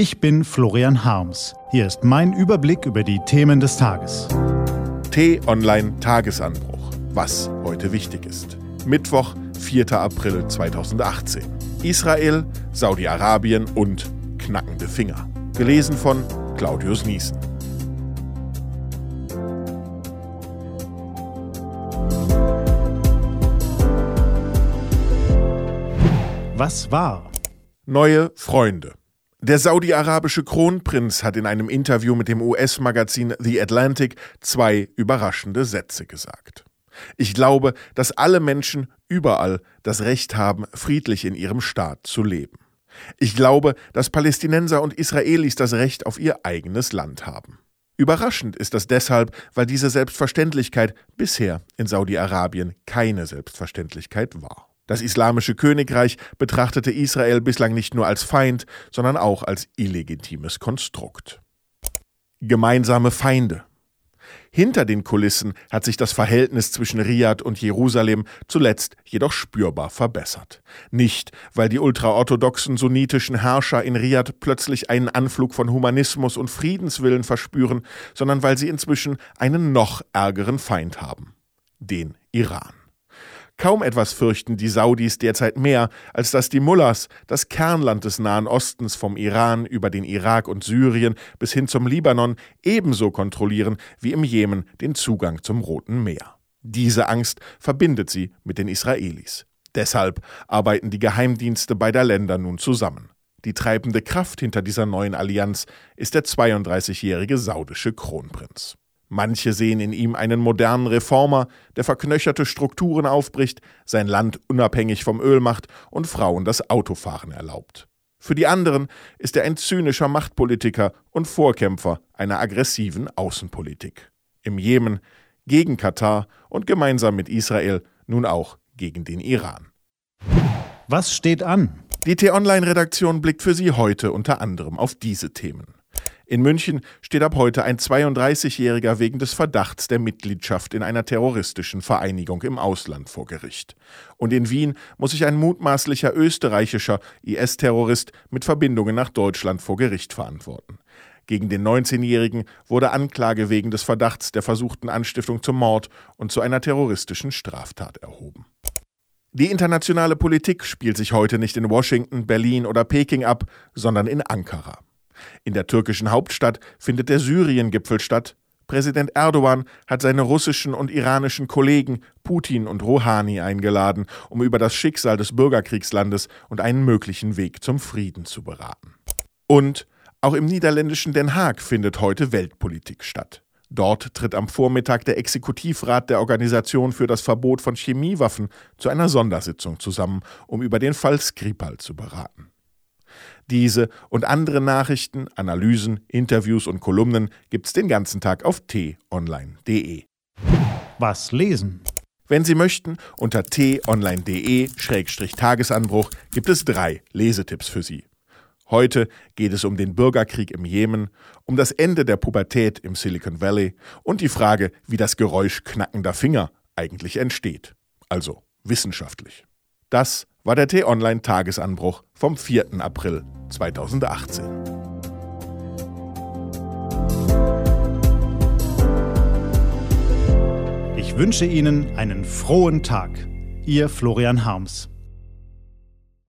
Ich bin Florian Harms. Hier ist mein Überblick über die Themen des Tages. T-Online Tagesanbruch. Was heute wichtig ist. Mittwoch, 4. April 2018. Israel, Saudi-Arabien und knackende Finger. Gelesen von Claudius Niesen. Was war? Neue Freunde. Der saudi-arabische Kronprinz hat in einem Interview mit dem US-Magazin The Atlantic zwei überraschende Sätze gesagt. Ich glaube, dass alle Menschen überall das Recht haben, friedlich in ihrem Staat zu leben. Ich glaube, dass Palästinenser und Israelis das Recht auf ihr eigenes Land haben. Überraschend ist das deshalb, weil diese Selbstverständlichkeit bisher in Saudi-Arabien keine Selbstverständlichkeit war. Das Islamische Königreich betrachtete Israel bislang nicht nur als Feind, sondern auch als illegitimes Konstrukt. Gemeinsame Feinde. Hinter den Kulissen hat sich das Verhältnis zwischen Riad und Jerusalem zuletzt jedoch spürbar verbessert. Nicht, weil die ultraorthodoxen sunnitischen Herrscher in Riad plötzlich einen Anflug von Humanismus und Friedenswillen verspüren, sondern weil sie inzwischen einen noch ärgeren Feind haben. Den Iran. Kaum etwas fürchten die Saudis derzeit mehr, als dass die Mullahs das Kernland des Nahen Ostens vom Iran über den Irak und Syrien bis hin zum Libanon ebenso kontrollieren wie im Jemen den Zugang zum Roten Meer. Diese Angst verbindet sie mit den Israelis. Deshalb arbeiten die Geheimdienste beider Länder nun zusammen. Die treibende Kraft hinter dieser neuen Allianz ist der 32-jährige saudische Kronprinz. Manche sehen in ihm einen modernen Reformer, der verknöcherte Strukturen aufbricht, sein Land unabhängig vom Öl macht und Frauen das Autofahren erlaubt. Für die anderen ist er ein zynischer Machtpolitiker und Vorkämpfer einer aggressiven Außenpolitik. Im Jemen gegen Katar und gemeinsam mit Israel nun auch gegen den Iran. Was steht an? Die T-Online-Redaktion blickt für Sie heute unter anderem auf diese Themen. In München steht ab heute ein 32-Jähriger wegen des Verdachts der Mitgliedschaft in einer terroristischen Vereinigung im Ausland vor Gericht. Und in Wien muss sich ein mutmaßlicher österreichischer IS-Terrorist mit Verbindungen nach Deutschland vor Gericht verantworten. Gegen den 19-Jährigen wurde Anklage wegen des Verdachts der versuchten Anstiftung zum Mord und zu einer terroristischen Straftat erhoben. Die internationale Politik spielt sich heute nicht in Washington, Berlin oder Peking ab, sondern in Ankara. In der türkischen Hauptstadt findet der Syrien-Gipfel statt. Präsident Erdogan hat seine russischen und iranischen Kollegen Putin und Rouhani eingeladen, um über das Schicksal des Bürgerkriegslandes und einen möglichen Weg zum Frieden zu beraten. Und auch im niederländischen Den Haag findet heute Weltpolitik statt. Dort tritt am Vormittag der Exekutivrat der Organisation für das Verbot von Chemiewaffen zu einer Sondersitzung zusammen, um über den Fall Skripal zu beraten. Diese und andere Nachrichten, Analysen, Interviews und Kolumnen gibt's den ganzen Tag auf t-online.de. Was lesen? Wenn Sie möchten, unter t-online.de-tagesanbruch gibt es drei Lesetipps für Sie. Heute geht es um den Bürgerkrieg im Jemen, um das Ende der Pubertät im Silicon Valley und die Frage, wie das Geräusch knackender Finger eigentlich entsteht. Also wissenschaftlich. Das war der T-Online-Tagesanbruch vom 4. April 2018. Ich wünsche Ihnen einen frohen Tag. Ihr Florian Harms.